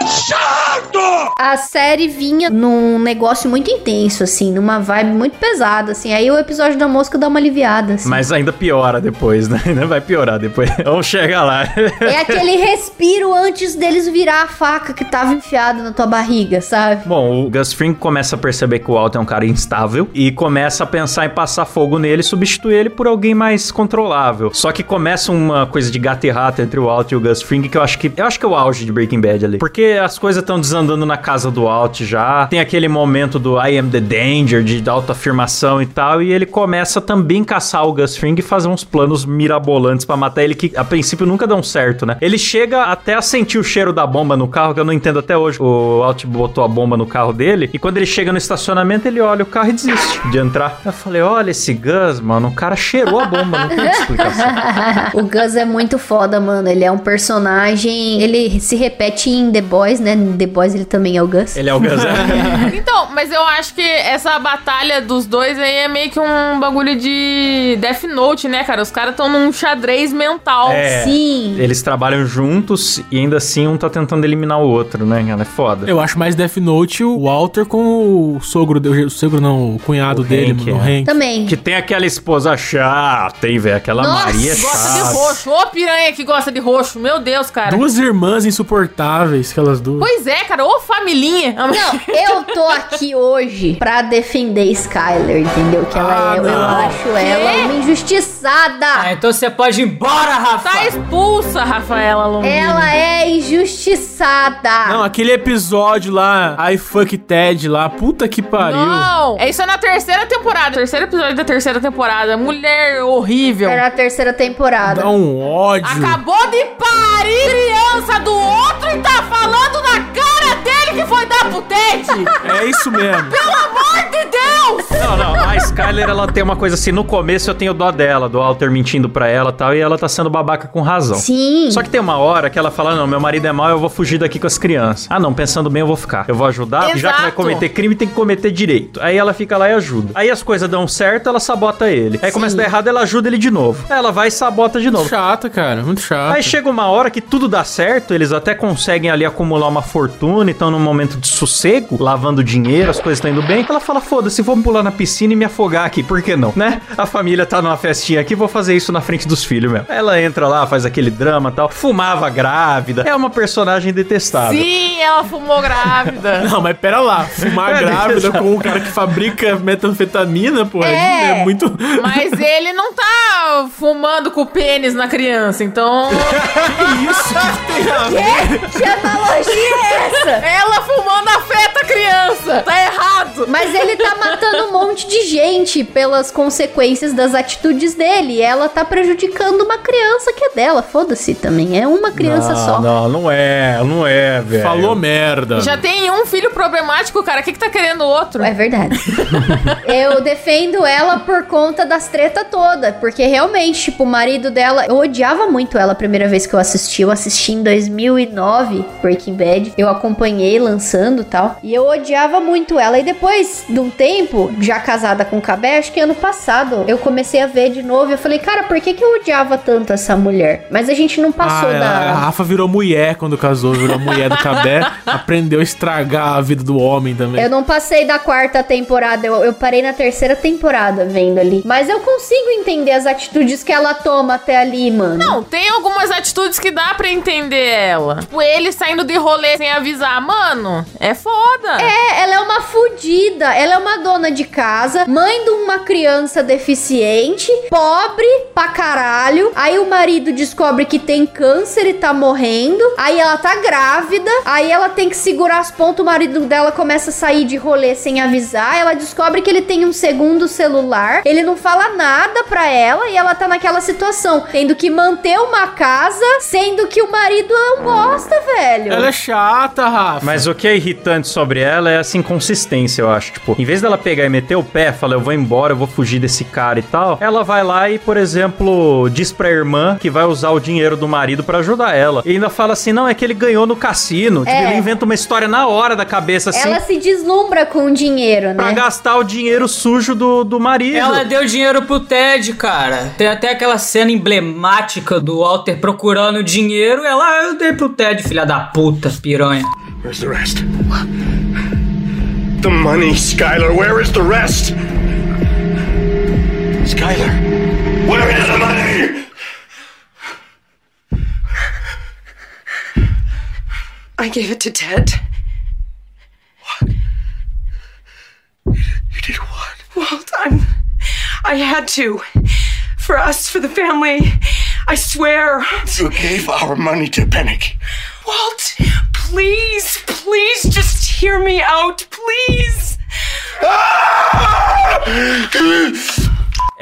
Shut A série vinha num negócio muito intenso, assim, numa vibe muito pesada, assim. Aí o episódio da mosca dá uma aliviada, assim. Mas ainda piora depois, né? Ainda vai piorar depois. (laughs) Vamos chegar lá. É aquele respiro antes deles virar a faca que tava enfiada na tua barriga, sabe? Bom, o Gus Fring começa a perceber que o Walt é um cara instável e começa a pensar em passar fogo nele e substituir ele por alguém mais controlável. Só que começa uma coisa de gato e rato entre o Walt e o Gus Fring que eu acho que eu acho que é o auge de Breaking Bad ali. Porque as coisas estão desandando na casa do Alt já. Tem aquele momento do I am the danger, de autoafirmação e tal. E ele começa também caçar o Gus Fring e fazer uns planos mirabolantes pra matar ele, que a princípio nunca dão certo, né? Ele chega até a sentir o cheiro da bomba no carro, que eu não entendo até hoje. O Alt botou a bomba no carro dele. E quando ele chega no estacionamento, ele olha o carro e desiste de entrar. Eu falei: olha esse Gus, mano, o cara cheirou a bomba, não tem explicação. (laughs) o Gus é muito foda, mano. Ele é um personagem. Ele se repete em The Boys, né? The Boys ele também é o Gus. Ele é o Gus, é. (laughs) Então, mas eu acho que essa batalha dos dois aí é meio que um bagulho de Death Note, né, cara? Os caras estão num xadrez mental. É, Sim. Eles trabalham juntos e ainda assim um tá tentando eliminar o outro, né? Ela é foda. Eu acho mais Death Note o Walter com o sogro, dele- o sogro não, o cunhado dele, Hank, mano, o é. Hank. Também. Que tem aquela esposa chata, hein, velho? Aquela Nossa, Maria Gosta de chata. roxo. Ô piranha que gosta de roxo. Meu Deus, cara. Duas irmãs insuportáveis, aquelas duas. Pois é, cara. Ô familhinha. Não, eu tô aqui hoje pra defender Skyler, entendeu? Que ela Ah, é, eu não. acho ela uma injustiçada. Ah, então você pode ir embora, Rafa. Tá expulsa, Rafaela Longini. Ela é injustiçada. Não, aquele episódio lá, I Fuck Ted lá, puta que pariu. Não, é isso é na terceira temporada. Terceiro episódio da terceira temporada. Mulher horrível. Era a terceira temporada. Dá um ódio. Acabou de parir criança do outro e tá falando na cara dele que foi dar pro Tete. É isso mesmo. Pelo amor de Deus! Não, não, a Skyler, ela tem uma coisa assim, no começo eu tenho dó dela, do Walter mentindo pra ela e tal, e ela tá sendo babaca com razão. Sim. Só que tem uma hora que ela fala, não, meu marido é mau, eu vou fugir daqui com as crianças. Ah, não, pensando bem, eu vou ficar. Eu vou ajudar, já que vai Exato. cometer crime, tem que cometer direito. Aí ela fica lá e ajuda. Aí as coisas dão certo, ela sabota ele. Aí começa a dar errado, ela ajuda ele de novo. Aí ela vai e sabota de novo. Chato, cara, muito chato. Aí chega uma hora que tudo dá certo, eles até conseguem ali acumular uma fortuna e estão num momento de sossego, lavando dinheiro, as coisas estão indo bem. Ela fala: foda-se, vamos pular na piscina e me afogar aqui, por que não? Né? A família tá numa festinha aqui, vou fazer isso na frente dos filhos mesmo. Ela entra lá, faz aquele drama e tal, fumava grávida. É uma personagem detestável. Sim, ela fumou grávida. (laughs) Não, mas pera lá, fumar É, grávida com um (laughs) cara que fabrica metanfetamina, pô, é, É. muito... (laughs) Mas ele não tá fumando com o pênis na criança, então. isso que tem a ver? Que analogia é essa? Ela fumando afeta a criança. Tá errado. Mas ele tá matando um monte de gente pelas consequências das atitudes dele. E ela tá prejudicando uma criança que é dela. Foda-se também. É uma criança não, só. Não, não é, não é, velho. Falou merda. Já tem um filho problemático, cara. O que, que tá querendo o outro? É verdade. (laughs) eu defendo ela por conta das treta toda, porque realmente, tipo, o marido dela, eu odiava muito ela a primeira vez que eu assisti. Eu assisti em 2009 Breaking Bad. Eu acompanhei lançando e tal, e eu odiava muito ela. E depois de um tempo, já casada com o Cabé, acho que ano passado, eu comecei a ver de novo. e Eu falei, cara, por que que eu odiava tanto essa mulher? Mas a gente não passou Ah, da A Rafa virou mulher quando casou, virou mulher do Cabé, (laughs) aprendeu a estragar a vida do homem também. Eu não passei da quarta temporada, eu, eu parei na terceira temporada vendo ali. Mas eu consigo entender as atitudes que ela toma até ali, mano. Não, tem algumas atitudes que dá pra entender ela. Tipo, ele saindo de rolê sem avisar. Mano, é foda. É, ela é uma fudida. Ela é uma dona de casa, mãe de uma criança deficiente, pobre pra caralho. Aí o marido descobre que tem câncer e tá morrendo. Aí ela tá grávida. Aí ela tem que segurar as pontas. O marido dela começa a sair de rolê sem avisar. Ela descobre que ele tem um segundo celular. Ele não fala nada pra ela e ela tá naquela situação, tendo que manter uma casa, sendo que o marido não gosta, velho. Ela é chata, Rafa. Mas o que é irritante sobre ela é essa inconsistência, eu acho. Tipo, em vez dela pegar e meter o pé, falar, eu vou embora, eu vou fugir desse cara e tal, ela vai lá e, por exemplo, diz pra irmã que vai usar o dinheiro do marido pra ajudar ela. E ainda fala assim, não, é que ele ganhou no cassino. Tipo, É. ele inventa uma história na hora da cabeça, assim, Ela se deslumbra com o dinheiro, pra né? gastar o dinheiro sujo do, do marido. Ela deu dinheiro pro Ted, cara. Tem até aquela cena emblemática do Walter procurando dinheiro. Ela, eu dei pro Ted, filha da puta, piranha. Where's the rest? The money, Skylar. Where is the rest? Skylar, where is the money? I gave it to Ted. What? You did what? Walt, I'm. I had to. For us, for the family. I swear. You gave our money to Pennick. Walt, out,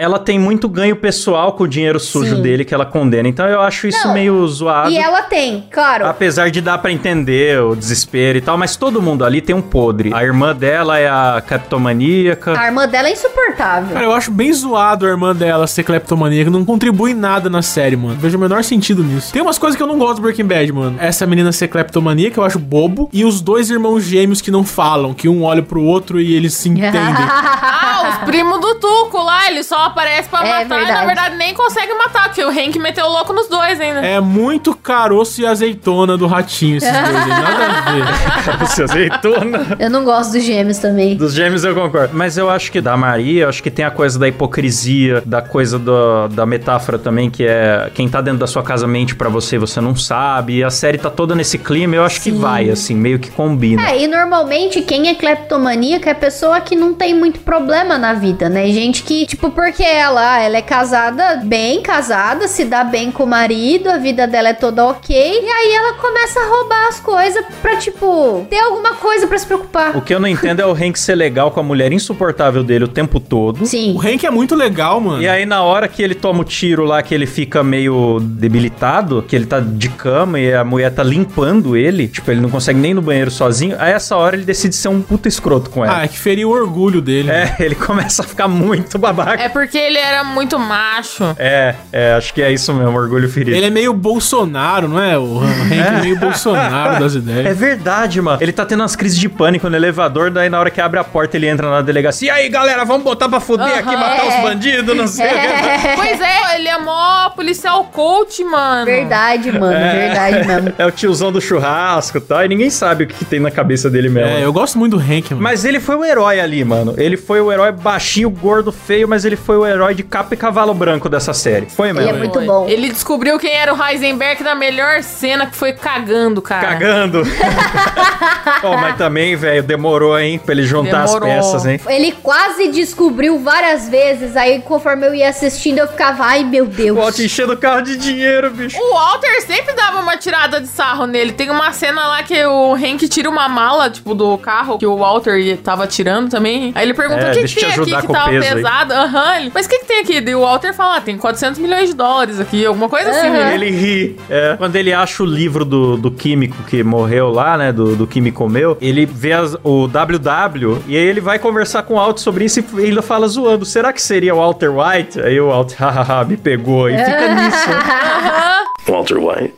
Ela tem muito ganho pessoal com o dinheiro sujo Sim. dele que ela condena. Então eu acho isso Não, meio zoado. E ela tem, claro. Apesar de dar pra entender o desespero e tal, mas todo mundo ali tem um podre. A irmã dela é a captomaníaca. A irmã dela é insuportável. Cara, eu acho bem zoado a irmã dela ser cleptomaníaca. Não contribui em nada na série, mano. Vejo o menor sentido nisso. Tem umas coisas que eu não gosto do Breaking Bad, mano. Essa menina ser cleptomaníaca eu acho bobo. E os dois irmãos gêmeos que não falam, que um olha pro outro e eles se (laughs) entendem. (laughs) Os primos do Tuco lá, ele só aparece pra É matar e na verdade. verdade nem consegue matar, porque o Hank meteu o louco nos dois ainda. É muito caroço e azeitona do ratinho, esses dois. Nada a ver. (laughs) Você azeitona. Eu não gosto dos gêmeos também. Dos gêmeos eu concordo. Mas eu acho que da Maria, eu acho que tem a coisa da hipocrisia, da coisa do- da metáfora também, que é quem tá dentro da sua casa mente pra você e você não sabe. E a série tá toda nesse clima, eu acho que vai, assim, meio que combina. É, e normalmente quem é cleptomaníaca é pessoa que não tem muito problema na vida, né? Gente que, tipo, porque ela, ela é casada, bem casada, se dá bem com o marido, a vida dela é toda ok, e aí ela começa a roubar as coisas pra, tipo, ter alguma coisa pra se preocupar. O que eu não entendo é o Hank ser legal com a mulher insuportável dele o tempo todo. Sim. O Hank é muito legal, mano. E aí, na hora que ele toma o tiro lá, que ele fica meio debilitado, que ele tá de cama e a mulher tá limpando ele, tipo, ele não consegue nem ir no banheiro sozinho, aí essa hora ele decide ser um puta escroto com ela. Ah, é que feriu o orgulho dele. É, ele começa a ficar muito babaca. É porque ele era muito macho. É, é, acho que é isso mesmo, orgulho ferido. Ele é meio Bolsonaro, não é? O Hank é, meio Bolsonaro das ideias. (laughs) É verdade, mano. Ele tá tendo umas crises de pânico no elevador, daí na hora que abre a porta ele entra na delegacia. E aí, galera, vamos botar pra fuder aqui, matar os bandidos, não sei o que. (laughs) Pois é, ele é mó policial coach, mano. Verdade, mano, verdade (laughs) mesmo. É o tiozão do churrasco e tal, e ninguém sabe o que, que tem na cabeça dele mesmo. É, eu gosto muito do Hank, mano. Mas ele foi o herói ali, mano. Ele foi o herói baixinho, gordo, feio, mas ele foi o herói de capa e cavalo branco dessa série. Foi Ele mesmo. é muito bom. Ele descobriu quem era o Heisenberg na melhor cena que foi cagando, cara. Cagando. (laughs) Ó, mas também, velho, demorou, hein, pra ele juntar Demorou. as peças, hein? Ele quase descobriu várias vezes, aí conforme eu ia assistindo eu ficava, ai meu Deus. O Walt enchendo o carro de dinheiro, bicho. O Walter sempre dava uma tirada de sarro nele. Tem uma cena lá que o Hank tira uma mala, tipo, do carro que o Walter tava tirando também. Aí ele pergunta É, o que, que te aqui ajudar que tava pesado. Aham. ele, Mas o que, que tem aqui? E o Walter fala, ah, tem 400 milhões de dólares aqui, alguma coisa assim. Aham. né? Ele ri. É. Quando ele acha o livro do, do químico que morreu lá, né? Do, do químico meu, ele vê as- o WW e aí ele vai conversar com o Walt sobre isso e ainda fala zoando. Será que seria o Walter White? Aí o Walt, (laughs) hahaha, me pegou. E fica nisso. Walter White.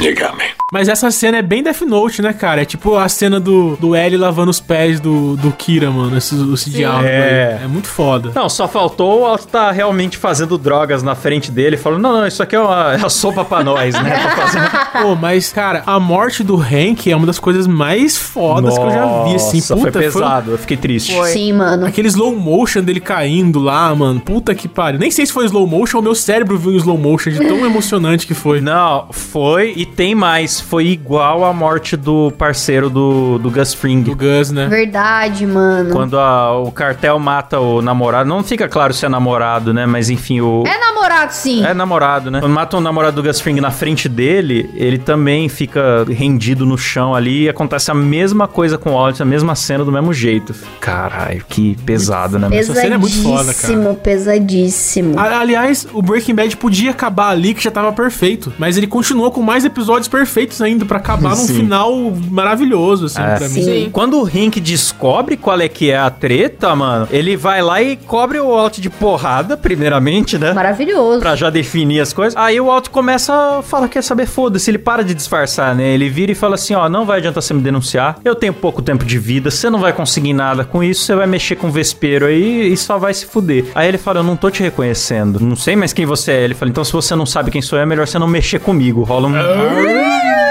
You got me. Mas essa cena é bem Death Note, né, cara? É tipo a cena do, do L lavando os pés do, do Kira, mano. Esse, esse diálogo É. aí. É muito foda. Não, só faltou o Walt tá realmente fazendo drogas na frente dele, falando, não, não, isso aqui é uma, é a sopa pra nós, né? Fazendo... (laughs) Pô, mas, cara, a morte do Hank é uma das coisas mais fodas que eu já vi, assim. Nossa, Puta, foi pesado, eu fiquei triste. Sim, mano. Aquele slow motion dele caindo lá, mano. Puta que pariu. Nem sei se foi slow motion ou meu cérebro viu em slow motion de tão (laughs) emocionante que foi. Não, foi e tem mais. Foi igual a morte do parceiro do, do Gus Fring. Do Gus, né? Verdade, mano. Quando a- o cartel mata o namorado, não fica claro se é namorado, né? Mas enfim, o. É namorado, sim. É namorado, né? Quando matam o namorado do Gus Fring na frente dele, ele também fica rendido no chão ali e acontece a mesma coisa com o Walt, a mesma cena do mesmo jeito. Caralho, que pesado, né? Essa cena é muito foda, cara. Pesadíssimo, Aliás, o Breaking Bad podia acabar ali, que já tava perfeito. Mas ele continuou com mais episódios perfeitos ainda pra acabar num final maravilhoso, assim, É. pra mim. Sim. Quando o Hank descobre qual é que é a treta, mano, ele vai lá e cobre o Walt de porrada, primeiramente, né? Maravilhoso. Pra já definir as coisas. Aí o Walt começa a falar, quer saber, foda-se, ele para de disfarçar, né? Ele vira e fala assim, ó, não vai adiantar você me denunciar, eu tenho pouco tempo de vida, você não vai conseguir nada com isso, você vai mexer com o vespeiro aí e só vai se fuder. Aí ele fala, eu não tô te reconhecendo, não sei mais quem você é. Ele fala, então se você não sabe quem sou eu, é melhor você não mexer comigo. Rola um...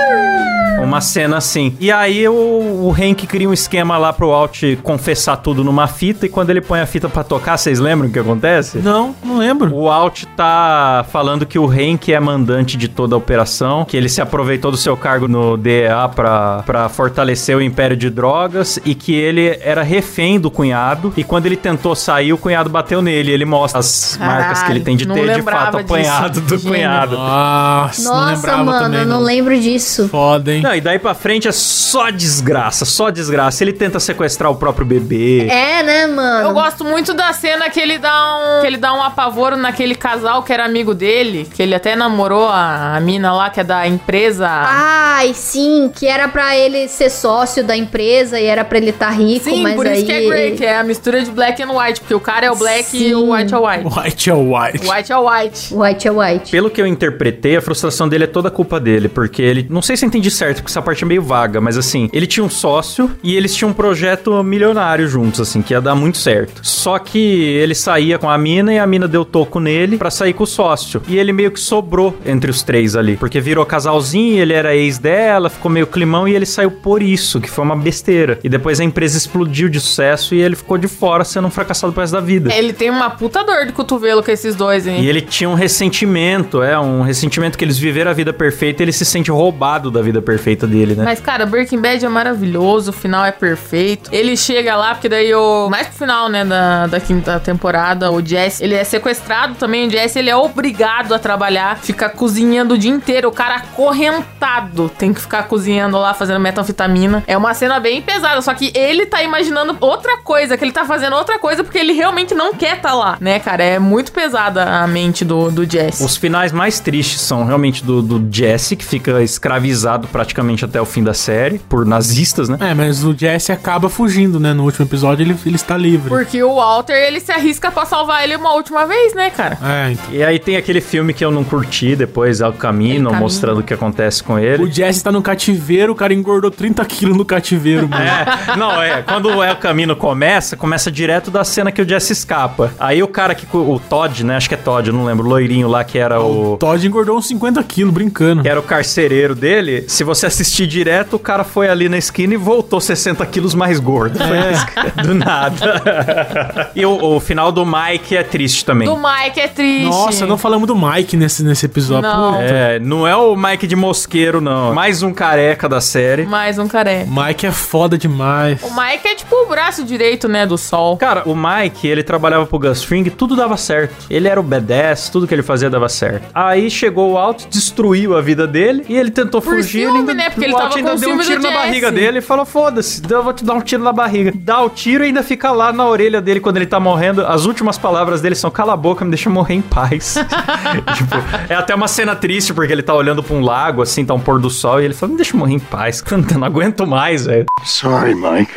uma uma cena assim. E aí o, o Hank cria um esquema lá pro Alt confessar tudo numa fita, e quando ele põe a fita pra tocar, vocês lembram o que acontece? Não, não lembro. O Alt tá falando que o Hank é mandante de toda a operação, que ele se aproveitou do seu cargo no DEA pra, pra fortalecer o império de drogas e que ele era refém do cunhado. E quando ele tentou sair, o cunhado bateu nele. Ele mostra as marcas que ele tem de não ter de fato disso. apanhado do Gênio. cunhado. Nossa, não Nossa, lembrava mano, também. eu não lembro disso. Foda, hein? Não, e daí pra frente é só desgraça, só desgraça. Ele tenta sequestrar o próprio bebê. É, né, mano? Eu gosto muito da cena que ele dá um. Que ele dá um apavoro naquele casal que era amigo dele. Que ele até namorou a, a mina lá, que é da empresa. Ai, sim, que era pra ele ser sócio da empresa e era pra ele estar rico, Sim, mas por aí... isso que é Grey, que é a mistura de black and white. Porque o cara é o black e o Sim. white é o white. White é white. White é o white. White é white. Pelo que eu interpretei, a frustração dele é toda culpa dele, porque ele. Não sei se eu entendi certo, porque essa parte é meio vaga, mas assim, ele tinha um sócio e eles tinham um projeto milionário juntos, assim, que ia dar muito certo. Só que ele saía com a mina e a mina deu toco nele pra sair com o sócio. E ele meio que sobrou entre os três ali, porque virou casalzinho, ele era ex dela, ficou meio climão e ele saiu por isso, que foi uma besteira. E depois a empresa explodiu de sucesso e ele ficou de fora sendo um fracassado pro resto da vida. Ele tem uma puta dor de cotovelo com esses dois, hein? E ele tinha um ressentimento, é, um ressentimento que eles viveram a vida perfeita e ele se sente roubado da vida perfeita dele, né? Mas, cara, Breaking Bad é maravilhoso, o final é perfeito. Ele chega lá, porque daí o. Mais pro final, né, da, da quinta temporada, o Jesse, ele é sequestrado também. O Jesse, ele é obrigado a trabalhar, fica cozinhando o dia inteiro. O cara acorrentado tem que ficar cozinhando lá, fazendo metanfetamina. É uma cena bem pesada, só que ele tá imaginando outra coisa, que ele tá fazendo outra coisa porque ele realmente não quer tá lá, né, cara? É muito pesada a mente do, do Jesse. Os finais mais tristes são realmente do, do Jesse, que fica escravizado praticamente até o fim da série, por nazistas, né? É, mas o Jesse acaba fugindo, né? No último episódio ele, ele está livre. Porque o Walter, ele se arrisca pra salvar ele uma última vez, né, cara? É, então. E aí tem aquele filme que eu não curti depois, El Camino, Camino. mostrando o que acontece com ele. O Jesse tá no cativeiro, o cara engordou 30 quilos no cativeiro, mano. É, não, é. Quando o El Camino começa, começa direto da cena que o Jesse escapa. Aí o cara que. O Todd, né? Acho que é Todd, eu não lembro. O loirinho lá que era o. O Todd engordou uns 50 quilos, brincando. Que era o carcereiro dele. Se você assistir direto, o cara foi ali na esquina e voltou 60 quilos mais gordo. É. (laughs) Do nada. e o, o final do Mike é triste também. Do Mike é triste. Nossa, não falamos do Mike nesse, nesse episódio. Não. Puta. É, não é o Mike de Mosqueiro, não. Mais um careca da série. Mais um careca. Mike é foda demais. O Mike é tipo o braço direito, né, do sol. Cara, o Mike, ele trabalhava pro Gus Fring, tudo dava certo. Ele era o B10, tudo que ele fazia dava certo. Aí chegou o Alto, destruiu a vida dele e ele tentou Por fugir. ciúme, ainda, né? Porque o ele Alt tava ainda com deu um tiro na barriga dele e falou: foda-se, eu vou te dar um tiro na barriga. Dá o tiro e ainda fica lá na orelha dele quando ele tá morrendo. As últimas palavras dele são: cala a boca, me deixa morrer em paz. (laughs) tipo, é até uma cena triste porque ele tá olhando pra um lago, assim, tá um pôr do sol, e ele fala: me deixa morrer em paz, eu não aguento mais, velho. Sorry, Mike.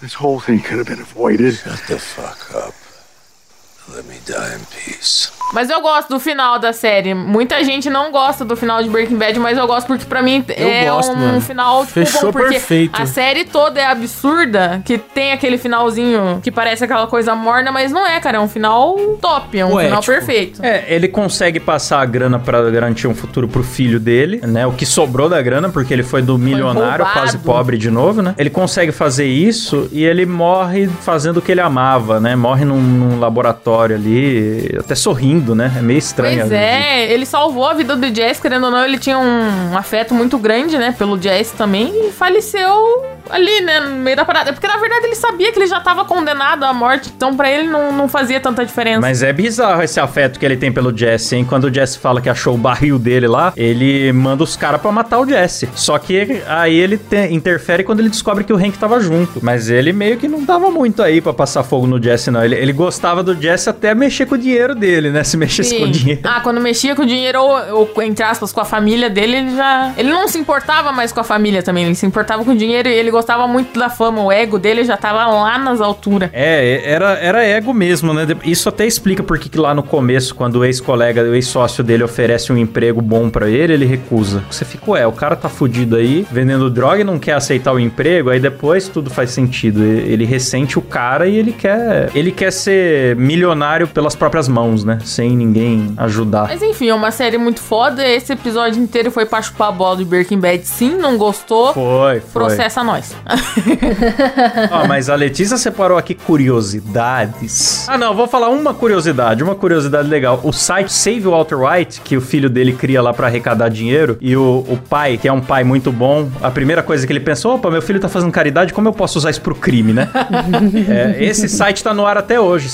This whole thing could have been avoided. Shut the fuck up. Let me die in peace. Mas eu gosto do final da série. Muita gente não gosta do final de Breaking Bad, mas eu gosto porque pra mim é gosto, um mano. final tipo, Fechou bom, porque perfeito. a série toda é absurda, que tem aquele finalzinho que parece aquela coisa morna, mas não é, cara, é um final top, é um Poético. final perfeito. É, ele consegue passar a grana pra garantir um futuro pro filho dele, né? O que sobrou da grana, porque ele foi do milionário, roubado. quase pobre de novo, né? Ele consegue fazer isso e ele morre fazendo o que ele amava, né? Morre num, num laboratório ali, até sorrindo, né? É meio estranho. Pois é, ele salvou a vida do Jess, querendo ou não, ele tinha um afeto muito grande, né, pelo Jess também, e faleceu ali, né, no meio da parada. Porque, na verdade, ele sabia que ele já tava condenado à morte, então pra ele não, não fazia tanta diferença. Mas é bizarro esse afeto que ele tem pelo Jesse, hein? Quando o Jesse fala que achou o barril dele lá, ele manda os caras pra matar o Jesse. Só que aí ele te- interfere quando ele descobre que o Hank tava junto. Mas ele meio que não tava muito aí pra passar fogo no Jesse, não. Ele, ele gostava do Jesse até mexer com o dinheiro dele, né? Se mexesse com o Sim. dinheiro. Ah, quando mexia com o dinheiro, ou, ou, entre aspas, com a família dele, ele já. Ele não se importava mais com a família também. Ele se importava com o dinheiro e ele gostava muito da fama, o ego dele já tava lá nas alturas. É, era, era ego mesmo, né? Isso até explica por que lá no começo, quando o ex-colega, o ex-sócio dele oferece um emprego bom pra ele, ele recusa. Você fica, ué, o cara tá fudido aí, vendendo droga e não quer aceitar o emprego, aí depois tudo faz sentido. Ele ressente o cara e ele quer, ele quer ser milionário pelas próprias mãos, né? Sem ninguém ajudar. Mas enfim, é uma série muito foda. Esse episódio inteiro foi pra chupar a bola do Breaking Bad. Sim, não gostou? Foi, foi. Processa nós. Ó, (laughs) mas a Letícia separou aqui curiosidades. Ah, não, vou falar uma curiosidade, uma curiosidade legal. O site Save Walter White, que o filho dele cria lá pra arrecadar dinheiro, e o, o pai, que é um pai muito bom, a primeira coisa que ele pensou, opa, meu filho tá fazendo caridade, como eu posso usar isso pro crime, né? (laughs) É, esse site tá no ar até hoje,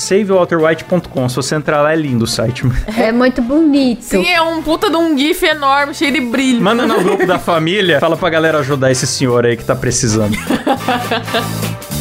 savewalterwhite.com. Se você entrar lá, é lindo o site. (laughs) É muito bonito. Sim, é um puta de um gif enorme, cheio de brilho. Manda no grupo da família, fala pra galera ajudar esse senhor aí que tá precisando. (laughs)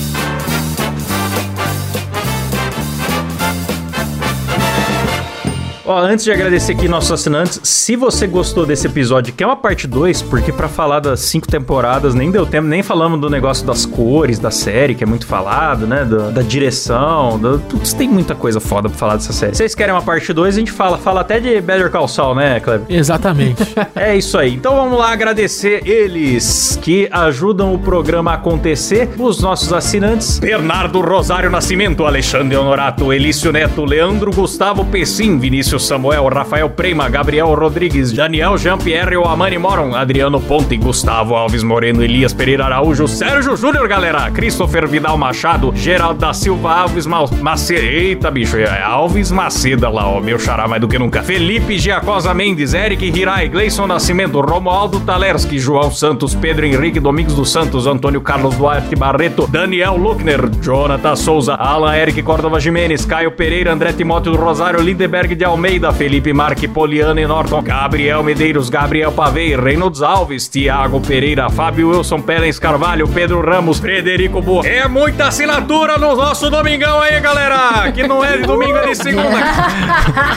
Ó, antes de agradecer aqui nossos assinantes, se você gostou desse episódio, que é uma parte 2, porque pra falar das cinco temporadas nem deu tempo, nem falamos do negócio das cores da série, que é muito falado, né? Da, da direção, putz, tem muita coisa foda pra falar dessa série. Se vocês querem uma parte 2, a gente fala, fala até de Better Call Saul, né, Kleber? Exatamente. (laughs) É isso aí. Então vamos lá agradecer eles que ajudam o programa a acontecer, os nossos assinantes: Bernardo Rosário Nascimento, Alexandre Honorato, Elício Neto, Leandro Gustavo Pessim, Vinícius Samuel, Rafael Prema, Gabriel Rodrigues, Daniel Jean-Pierre Amani Moron, Adriano Ponte, Gustavo Alves Moreno, Elias Pereira Araújo, Sérgio Júnior, galera, Christopher Vidal Machado, Geraldo da Silva Alves Ma Maceda, eita bicho, é Alves Maceda lá, ó, meu xará mais do que nunca, Felipe Giacosa Mendes, Eric Hirai, Gleison Nascimento, Romualdo Talerski, João Santos, Pedro Henrique Domingos dos Santos, Antônio Carlos Duarte Barreto, Daniel Luckner, Jonathan Souza, Alan Eric Córdova Jimenez, Caio Pereira, André Timóteo do Rosário, Lindeberg de Almeida, Felipe Marque, Poliana e Norton, Gabriel Medeiros, Gabriel Pavei, Reynolds Alves, Tiago Pereira, Fábio Wilson Pérez Carvalho, Pedro Ramos, Frederico Boa. É muita assinatura no nosso domingão aí, galera! Que não é de domingo, é de segunda.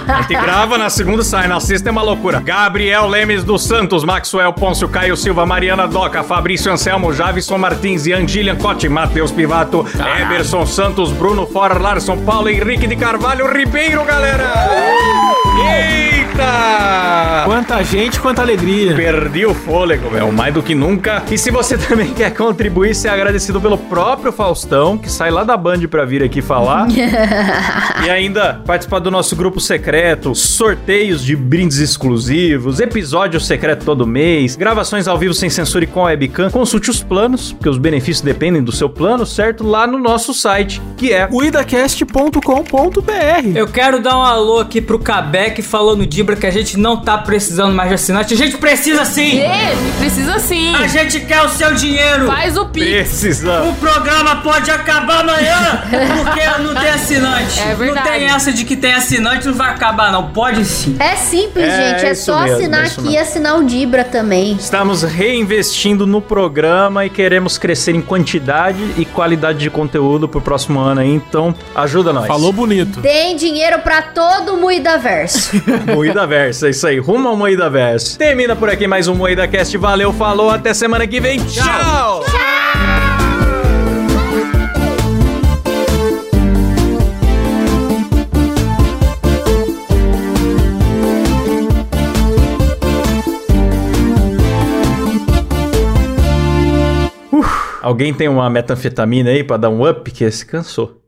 A gente grava na segunda, sai na sexta, é uma loucura. Gabriel Lemes dos Santos, Maxwell Pôncio, Caio Silva, Mariana Doca, Fabrício Anselmo, Javison Martins, Ian Gillian Cote, Matheus Pivato, Eberson Santos, Bruno Fora, Larson Paulo, Henrique de Carvalho Ribeiro, galera! Quanta gente, quanta alegria. Perdi o fôlego, meu, mais do que nunca. E se você (laughs) também quer contribuir, ser agradecido pelo próprio Faustão, que sai lá da Band pra vir aqui falar. (laughs) e ainda participar do nosso grupo secreto, sorteios de brindes exclusivos, episódio secreto todo mês, gravações ao vivo sem censura e com a webcam. Consulte os planos, porque os benefícios dependem do seu plano, certo? Lá no nosso site, que é cuidacast.com.br. Eu quero dar um alô aqui pro Cabeck falando Dibra que a gente não tá precisando mais de assinante. A gente precisa sim! É, precisa sim. A gente quer o seu dinheiro! Faz o pix. Precisa. O programa pode acabar amanhã porque (laughs) não tem assinante. É verdade. Não tem essa de que tem assinante, não vai acabar, não. Pode sim. É simples, É gente. É isso só mesmo, assinar é aqui e assinar o Dibra também. Estamos reinvestindo no programa e queremos crescer em quantidade e qualidade de conteúdo pro próximo ano aí, então ajuda nós. Falou bonito. Deem dinheiro pra todo o Muida Verso. (laughs) Moída Verso, é isso aí, rumo ao Moída Verso. Termina por aqui mais um Moída Cast, valeu, falou, até semana que vem, tchau! Uf, alguém tem uma metanfetamina aí pra dar um up que esse cansou?